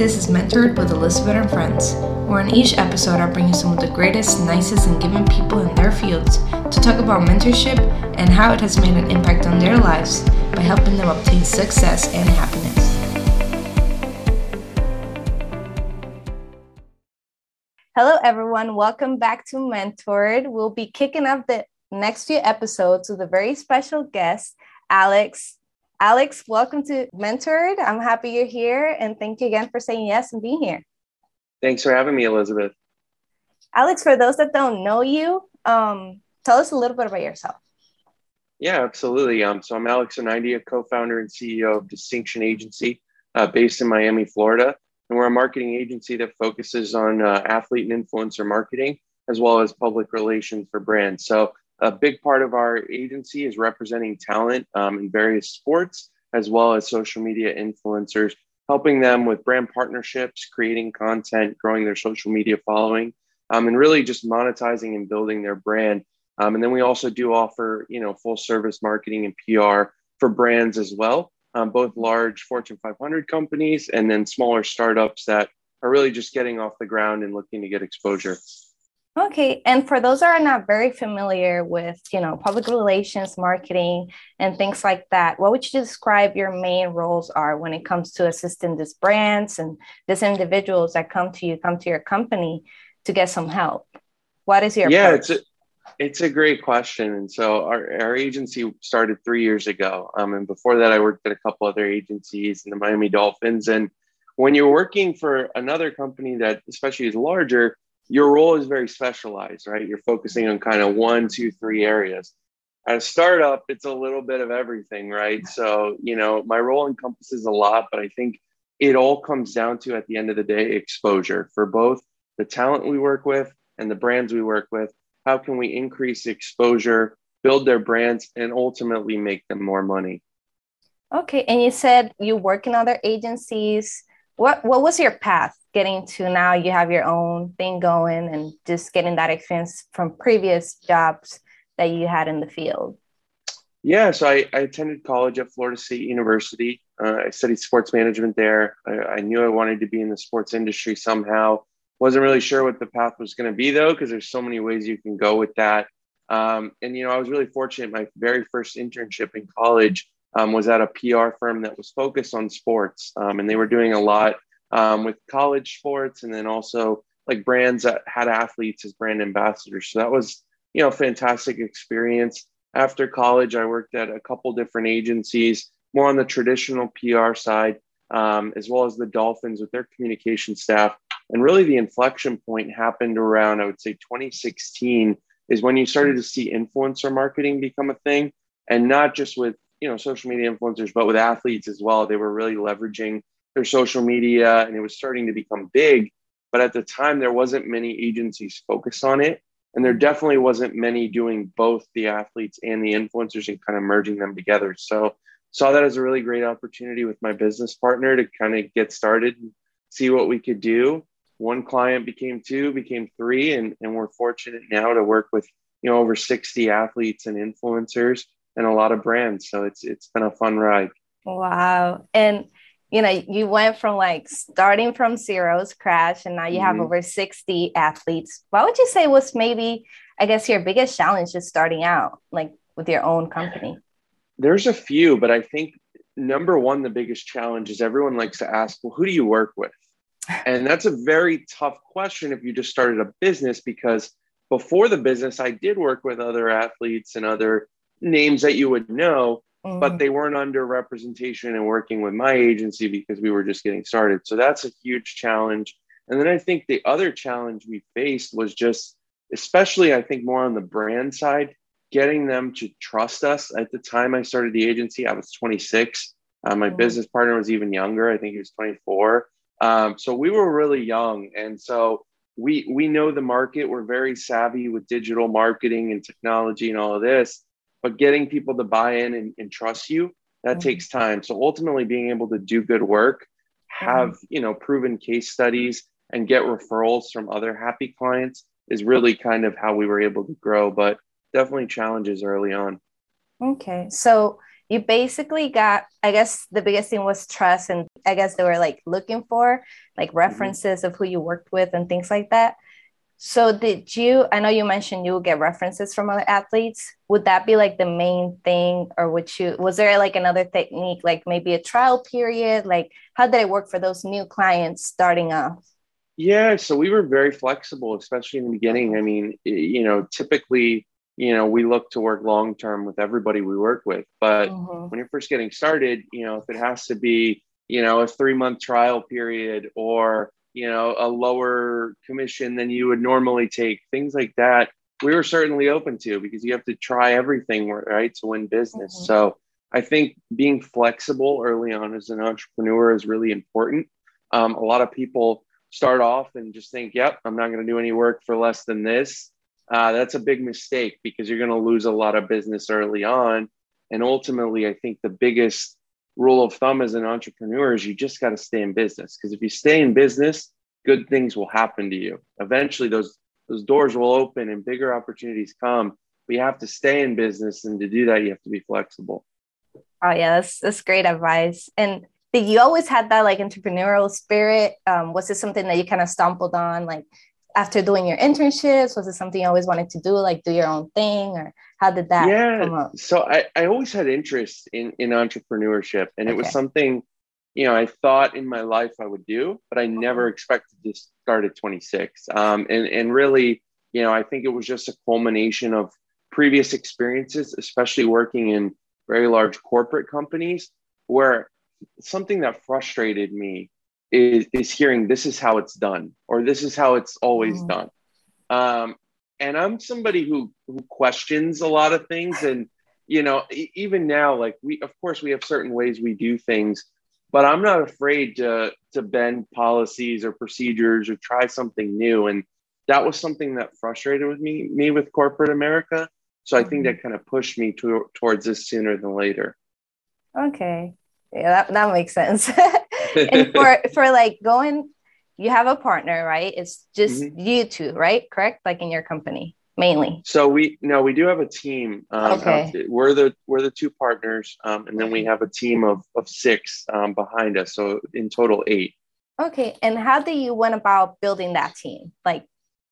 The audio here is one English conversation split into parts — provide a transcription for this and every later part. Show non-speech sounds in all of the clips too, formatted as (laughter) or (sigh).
This is Mentored with Elizabeth and Friends, where in each episode I bring you some of the greatest, nicest, and giving people in their fields to talk about mentorship and how it has made an impact on their lives by helping them obtain success and happiness. Hello, everyone. Welcome back to Mentored. We'll be kicking off the next few episodes with a very special guest, Alex Alex, welcome to Mentored. I'm happy you're here and thank you again for saying yes and being here. Thanks for having me, Elizabeth. Alex, for those that don't know you, um, tell us a little bit about yourself. Yeah, absolutely. Um, so I'm Alex Onaidia, co-founder and CEO of Distinction Agency, uh, based in Miami, Florida, and we're a marketing agency that focuses on uh, athlete and influencer marketing as well as public relations for brands. So a big part of our agency is representing talent um, in various sports, as well as social media influencers, helping them with brand partnerships, creating content, growing their social media following, um, and really just monetizing and building their brand. Um, and then we also do offer, you know, full service marketing and PR for brands as well, um, both large Fortune 500 companies and then smaller startups that are really just getting off the ground and looking to get exposure. Okay, and for those that are not very familiar with, you know, public relations, marketing, and things like that, what would you describe your main roles are when it comes to assisting these brands and these individuals that come to you, come to your company to get some help? What is your yeah? Approach? It's a it's a great question, and so our our agency started three years ago, um, and before that, I worked at a couple other agencies in the Miami Dolphins, and when you're working for another company that especially is larger your role is very specialized, right? You're focusing on kind of one, two, three areas. At a startup, it's a little bit of everything, right? So, you know, my role encompasses a lot, but I think it all comes down to at the end of the day exposure for both the talent we work with and the brands we work with. How can we increase exposure, build their brands, and ultimately make them more money? Okay. And you said you work in other agencies. What what was your path getting to now you have your own thing going and just getting that experience from previous jobs that you had in the field? Yeah, so I, I attended college at Florida State University. Uh, I studied sports management there. I, I, knew I wanted to be in the sports industry somehow. Wasn't really sure what the path was going to be though, because there's so many ways you can go with that. Um, and you know, I was really fortunate. My very first internship in college um, was at a PR firm that was focused on sports, um, and they were doing a lot um, with college sports and then also like brands that had athletes as brand ambassadors. So that was, you know, fantastic experience. After college, I worked at a couple different agencies, more on the traditional PR side, um, as well as the Dolphins with their communication staff. And really, the inflection point happened around, I would say, 2016 is when you started to see influencer marketing become a thing, and not just with you know social media influencers, but with athletes as well. They were really leveraging their social media and it was starting to become big. But at the time, there wasn't many agencies focused on it. And there definitely wasn't many doing both the athletes and the influencers and kind of merging them together. So saw that as a really great opportunity with my business partner to kind of get started and see what we could do. One client became two, became three, and, and we're fortunate now to work with you know over 60 athletes and influencers and a lot of brands. So it's it's been a fun ride. Wow. And you know you went from like starting from zero scratch and now you have mm-hmm. over 60 athletes. What would you say was maybe i guess your biggest challenge just starting out like with your own company? There's a few but i think number one the biggest challenge is everyone likes to ask well who do you work with? And that's a very tough question if you just started a business because before the business i did work with other athletes and other names that you would know Mm-hmm. but they weren't under representation and working with my agency because we were just getting started. So that's a huge challenge. And then I think the other challenge we faced was just, especially I think more on the brand side, getting them to trust us. At the time I started the agency, I was 26. Uh, my mm-hmm. business partner was even younger. I think he was 24. Um, so we were really young. And so we, we know the market. We're very savvy with digital marketing and technology and all of this but getting people to buy in and, and trust you that mm-hmm. takes time so ultimately being able to do good work have mm-hmm. you know proven case studies and get referrals from other happy clients is really kind of how we were able to grow but definitely challenges early on okay so you basically got, I guess the biggest thing was trust. And I guess they were like looking for like mm-hmm. references mm-hmm. of who you worked with and things like that. So did you, I know you mentioned you would get references from other athletes. Would that be like the main thing or would you, was there like another technique, like maybe a trial period? Like how did it work for those new clients starting off? Yeah, so we were very flexible, especially in the beginning. I mean, you know, typically, you know, we look to work long term with everybody we work with. But mm-hmm. when you're first getting started, you know, if it has to be, you know, a three month trial period or you know a lower commission than you would normally take things like that we were certainly open to because you have to try everything right to win business. Mm-hmm. so i think being flexible early on as an entrepreneur is really important. Um, a lot of people start off and just think yep i'm not going to do any work for less than this. Uh, that's a big mistake because you're going to lose a lot of business early on. And ultimately i think the biggest rule of thumb as an entrepreneur is you just got to stay in business because if you stay in business good things will happen to you. Eventually those those doors will open and bigger opportunities come but you have to stay in business and to do that you have to be flexible. Oh yeah that's that's great advice. And did you always had that like entrepreneurial spirit? Um, was it something that you kind of stumbled on like after doing your internships was it something you always wanted to do like do your own thing or how did that yeah so I, I always had interest in in entrepreneurship and okay. it was something you know i thought in my life i would do but i never uh-huh. expected to start at 26 um, and and really you know i think it was just a culmination of previous experiences especially working in very large corporate companies where something that frustrated me is, is hearing this is how it's done or this is how it's always mm. done. Um, and I'm somebody who, who questions a lot of things. (sighs) And, you know, even now, like we, of course, we have certain ways we do things, but I'm not afraid to, to bend policies or procedures or try something new. And that was something that frustrated with me, me with corporate America. So I think mm-hmm. that kind of pushed me to, towards this sooner than later. Okay. Yeah, that, that makes sense. (laughs) and (laughs) for for like going you have a partner right? It's just mm-hmm. you two right? Correct? Like in your company mainly. So we no we do have a team um, okay. we're the we're the two partners um, and then we have a team of of six um, behind us so in total eight. Okay and how do you went about building that team? Like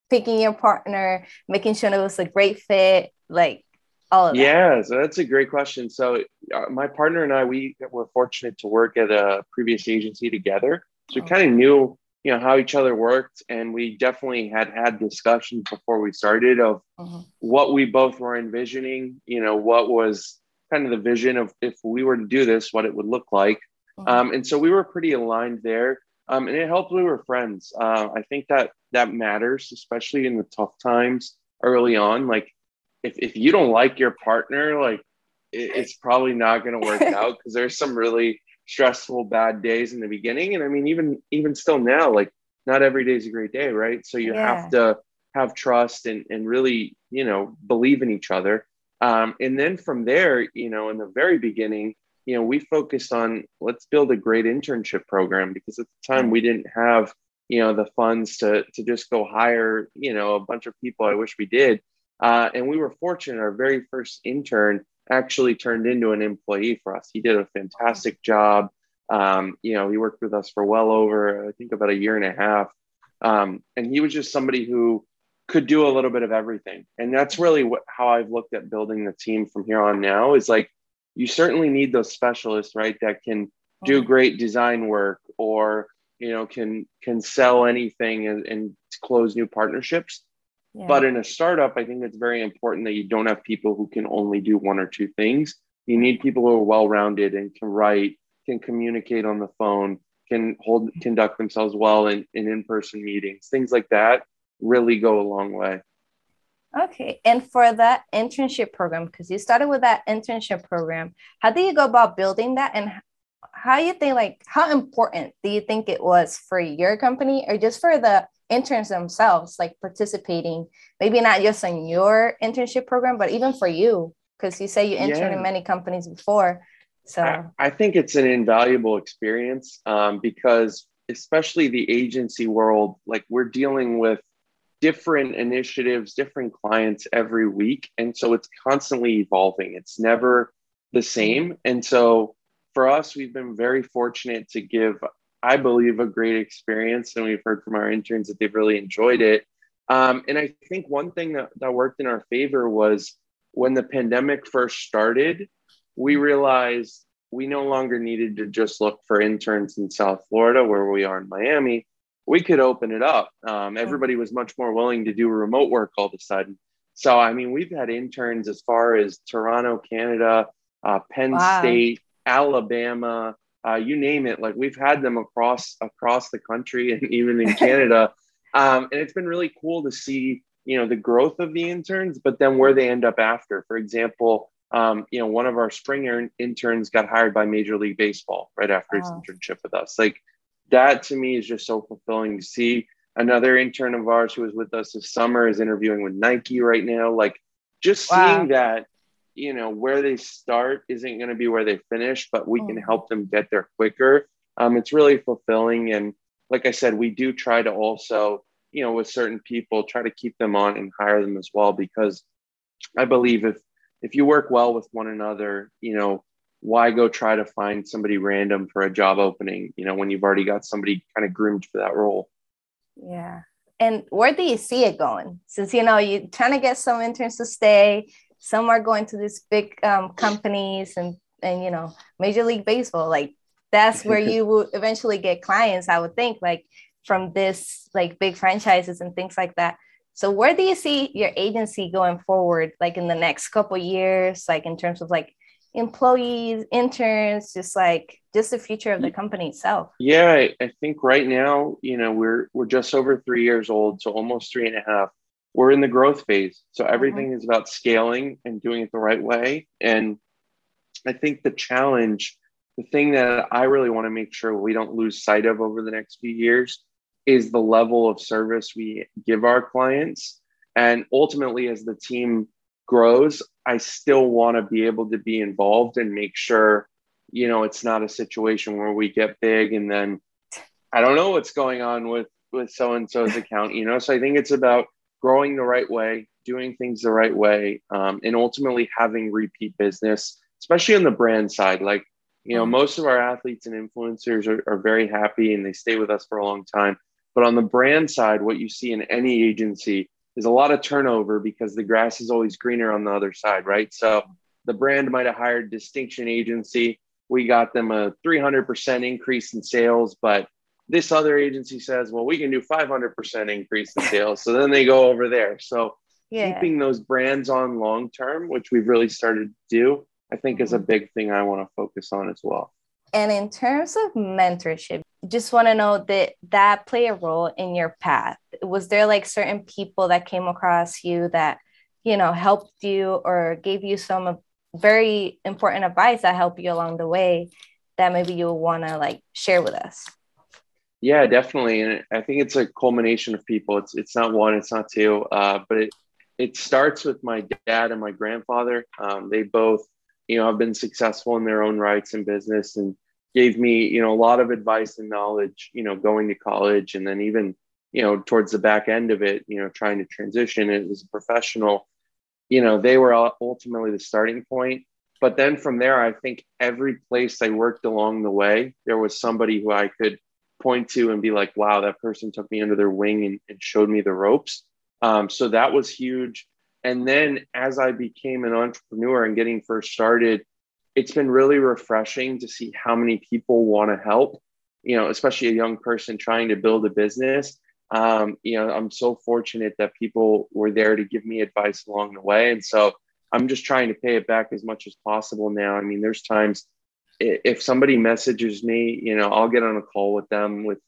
picking your partner making sure it was a great fit like all of that? Yeah, so that's a great question. So uh, my partner and I, we were fortunate to work at a previous agency together. So we oh. kind of knew, you know, how each other worked, and we definitely had had discussions before we started of uh-huh. what we both were envisioning. You know, what was kind of the vision of if we were to do this, what it would look like. Uh-huh. Um, and so we were pretty aligned there. Um, and it helped we were friends. Uh, I think that that matters, especially in the tough times early on. Like if, if you don't like your partner, like it, it's probably not going to work (laughs) out because there's some really stressful bad days in the beginning. And I mean, even even still now, like not every day is a great day, right? So you yeah. have to have trust and and really, you know, believe in each other. Um, and then from there, you know, in the very beginning, you know, we focused on let's build a great internship program because at the time we didn't have, you know, the funds to to just go hire, you know, a bunch of people. I wish we did. Uh, and we were fortunate, our very first intern actually turned into an employee for us. He did a fantastic job. Um, you know, he worked with us for well over, I think, about a year and a half. Um, and he was just somebody who could do a little bit of everything. And that's really what, how I've looked at building the team from here on now is like, you certainly need those specialists, right? That can do great design work or, you know, can, can sell anything and, and close new partnerships but in a startup, I think it's very important that you don't have people who can only do one or two things. You need people who are well rounded and can write, can communicate on the phone, can hold conduct themselves well in, in in-person meetings. Things like that really go a long way. Okay. And for that internship program, because you started with that internship program, how do you go about building that and how do you think like how important do you think it was for your company or just for the interns themselves like participating maybe not just in your internship program but even for you because you say you interned yeah. in many companies before so I, I think it's an invaluable experience um, because especially the agency world like we're dealing with different initiatives different clients every week and so it's constantly evolving it's never the same. And so for us, we've been very fortunate to give, I believe, a great experience. And we've heard from our interns that they've really enjoyed it. Um, and I think one thing that, that worked in our favor was when the pandemic first started, we realized we no longer needed to just look for interns in South Florida, where we are in Miami. We could open it up. Um, everybody was much more willing to do remote work all of a sudden. So, I mean, we've had interns as far as Toronto, Canada, uh, Penn wow. State, Alabama, uh, you name it. Like we've had them across across the country and (laughs) even in Canada, um, and it's been really cool to see you know the growth of the interns, but then where they end up after. For example, um, you know, one of our spring interns got hired by Major League Baseball right after his internship with us. Like that to me is just so fulfilling to see. Another intern of ours who was with us this summer is interviewing with Nike right now. Like just wow. seeing that, you know, where they start isn't going to be where they finish, but we can mm. help them get there quicker. Um, it's really fulfilling. And like I said, we do try to also, you know, with certain people, try to keep them on and hire them as well, because I believe if if you work well with one another, you know, why go try to find somebody random for a job opening, you know, when you've already got somebody kind of groomed for that role. Yeah. And where do you see it going? Since, you know, you're trying to get some interns to stay, some are going to these big um, companies and, and, you know, Major League Baseball, like that's where (laughs) you will eventually get clients, I would think, like from this, like big franchises and things like that. So where do you see your agency going forward, like in the next couple years, like in terms of like employees, interns, just like just the future of the company itself? Yeah, I, I think right now, you know, we're we're just over three years old, so almost three and a half. We're in the growth phase. So mm-hmm. everything mm-hmm. is about scaling and doing it the right way. And I think the challenge, the thing that I really want to make sure we don't lose sight of over the next few years is the level of service we give our clients. And ultimately, as the team grows, I still want to be able to be involved and make sure, you know, it's not a situation where we get big and then I don't know what's going on with with so and so's (laughs) account, you know. So I think it's about growing the right way, doing things the right way, um, and ultimately having repeat business, especially on the brand side. Like, you know, mm-hmm. most of our athletes and influencers are, are very happy and they stay with us for a long time. But on the brand side, what you see in any agency is a lot of turnover because the grass is always greener on the other side, right? So the brand might have hired distinction agency. We got them a 300% increase in sales, but this other agency says, well, we can do 500% increase in sales. So then they go over there. So yeah. keeping those brands on long term, which we've really started to do, I think is a mm-hmm. big thing I want to focus on as well. And in terms of mentorship, just want to know that that play a role in your path. Was there like certain people that came across you that, you know, helped you or gave you some very important advice that helped you along the way that maybe you want to like share with us? Yeah, definitely. And I think it's a culmination of people. It's it's not one, it's not two, uh, but it it starts with my dad and my grandfather. Um, they both you know, have been successful in their own rights and business and gave me, you know, a lot of advice and knowledge, you know, going to college and then even, you know, towards the back end of it, you know, trying to transition it as a professional, you know, they were ultimately the starting point. But then from there, I think every place I worked along the way, there was somebody who I could point to and be like, wow, that person took me under their wing and, and showed me the ropes. Um, so that was huge. And then as I became an entrepreneur and getting first started, it's been really refreshing to see how many people want to help, you know, especially a young person trying to build a business. Um, you know, I'm so fortunate that people were there to give me advice along the way. And so I'm just trying to pay it back as much as possible now. I mean, there's times if somebody messages me, you know, I'll get on a call with them with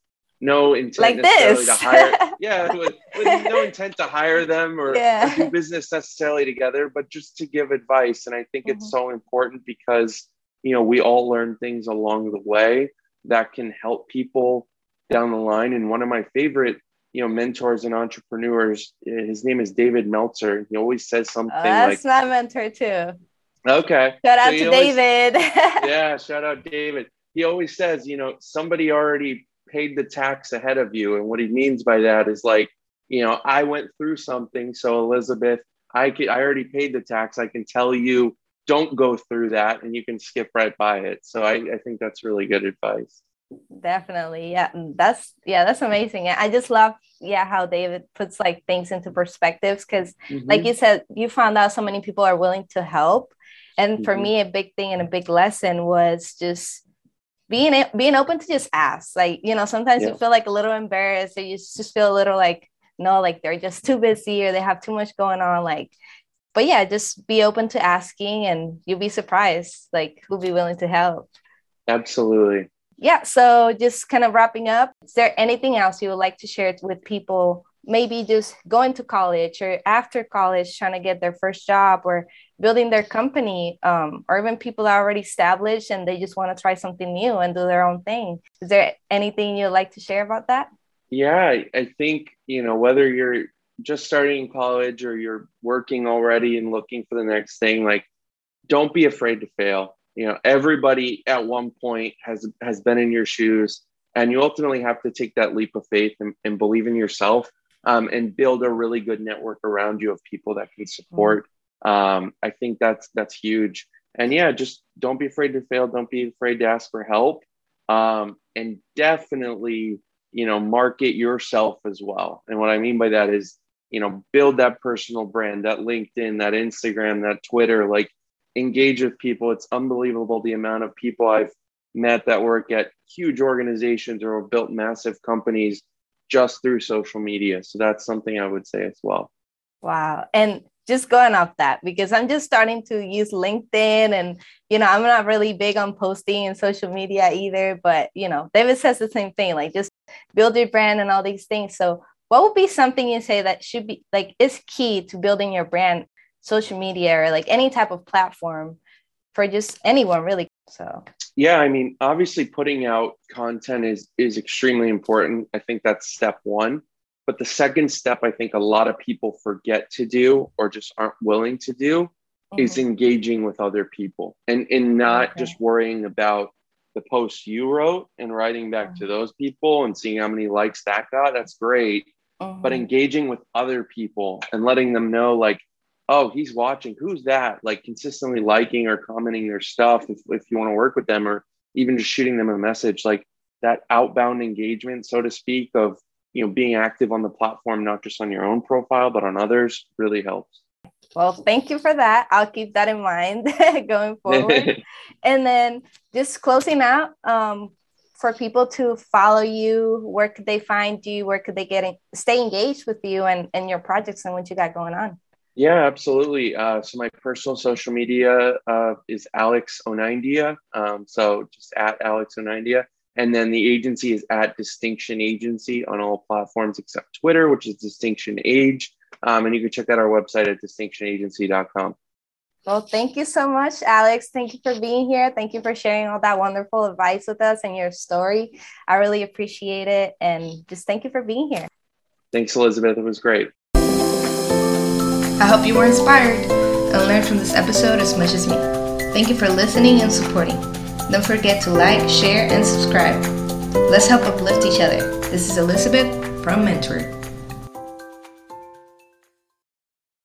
no intent like necessarily this. to hire (laughs) yeah with, with, no intent to hire them or, yeah. or, do business necessarily together but just to give advice and i think mm-hmm. it's so important because you know we all learn things along the way that can help people down the line and one of my favorite you know mentors and entrepreneurs his name is david meltzer he always says something oh, that's like, my mentor too okay shout out so to always, david (laughs) yeah shout out david he always says you know somebody already paid the tax ahead of you. And what he means by that is like, you know, I went through something. So Elizabeth, I could, I already paid the tax. I can tell you don't go through that and you can skip right by it. So I, I think that's really good advice. Definitely. Yeah. That's yeah, that's amazing. I just love yeah how David puts like things into perspectives because mm-hmm. like you said, you found out so many people are willing to help. And mm-hmm. for me, a big thing and a big lesson was just being being open to just ask. Like, you know, sometimes yeah. you feel like a little embarrassed or you just feel a little like, no, like they're just too busy or they have too much going on. Like, but yeah, just be open to asking and you'll be surprised like who'll be willing to help. Absolutely yeah, so just kind of wrapping up, is there anything else you would like to share with people? Maybe just going to college or after college, trying to get their first job or building their company, um, or even people are already established and they just want to try something new and do their own thing. Is there anything you'd like to share about that? Yeah, I think, you know, whether you're just starting college or you're working already and looking for the next thing, like, don't be afraid to fail you know everybody at one point has has been in your shoes and you ultimately have to take that leap of faith and, and believe in yourself um, and build a really good network around you of people that can support. Um, i think that's that's huge. And yeah just don't be afraid to fail. Don't be afraid to ask for help. Um, and definitely you know market yourself as well. And what i mean by that is you know build that personal brand that linkedin that instagram that twitter like engage with people. It's unbelievable the amount of people I've met that work at huge organizations or built massive companies just through social media. So that's something I would say as well. Wow. And just going off that because I'm just starting to use LinkedIn and you know I'm not really big on posting in social media either but you know David says the same thing like just build your brand and all these things so what would be something you say that should be like is key to building your brand social media or like any type of platform for just anyone really so yeah i mean obviously putting out content is is extremely important i think that's step one but the second step i think a lot of people forget to do or just aren't willing to do mm-hmm. is engaging with other people and and not okay. just worrying about the post you wrote and writing back mm-hmm. to those people and seeing how many likes that got that's great mm-hmm. but engaging with other people and letting them know like oh, he's watching. Who's that? Like consistently liking or commenting their stuff if, if you want to work with them or even just shooting them a message like that outbound engagement, so to speak, of you know being active on the platform, not just on your own profile, but on others really helps. Well, thank you for that. I'll keep that in mind (laughs) going forward. (laughs) and then just closing out, um, for people to follow you, where could they find you? Where could they get in, stay engaged with you and, and your projects and what you got going on? Yeah, absolutely. Uh, so my personal social media uh, is Alex Onindia. Um, so just at Alex Onindia. And then the agency is at Distinction Agency on all platforms except Twitter, which is Distinction Age. Um, and you can check out our website at distinctionagency.com. Well, thank you so much, Alex. Thank you for being here. Thank you for sharing all that wonderful advice with us and your story. I really appreciate it. And just thank you for being here. Thanks, Elizabeth. It was great. I hope you were inspired and learned from this episode as much as me. Thank you for listening and supporting. Don't forget to like, share, and subscribe. Let's help uplift each other. This is Elizabeth from Mentor.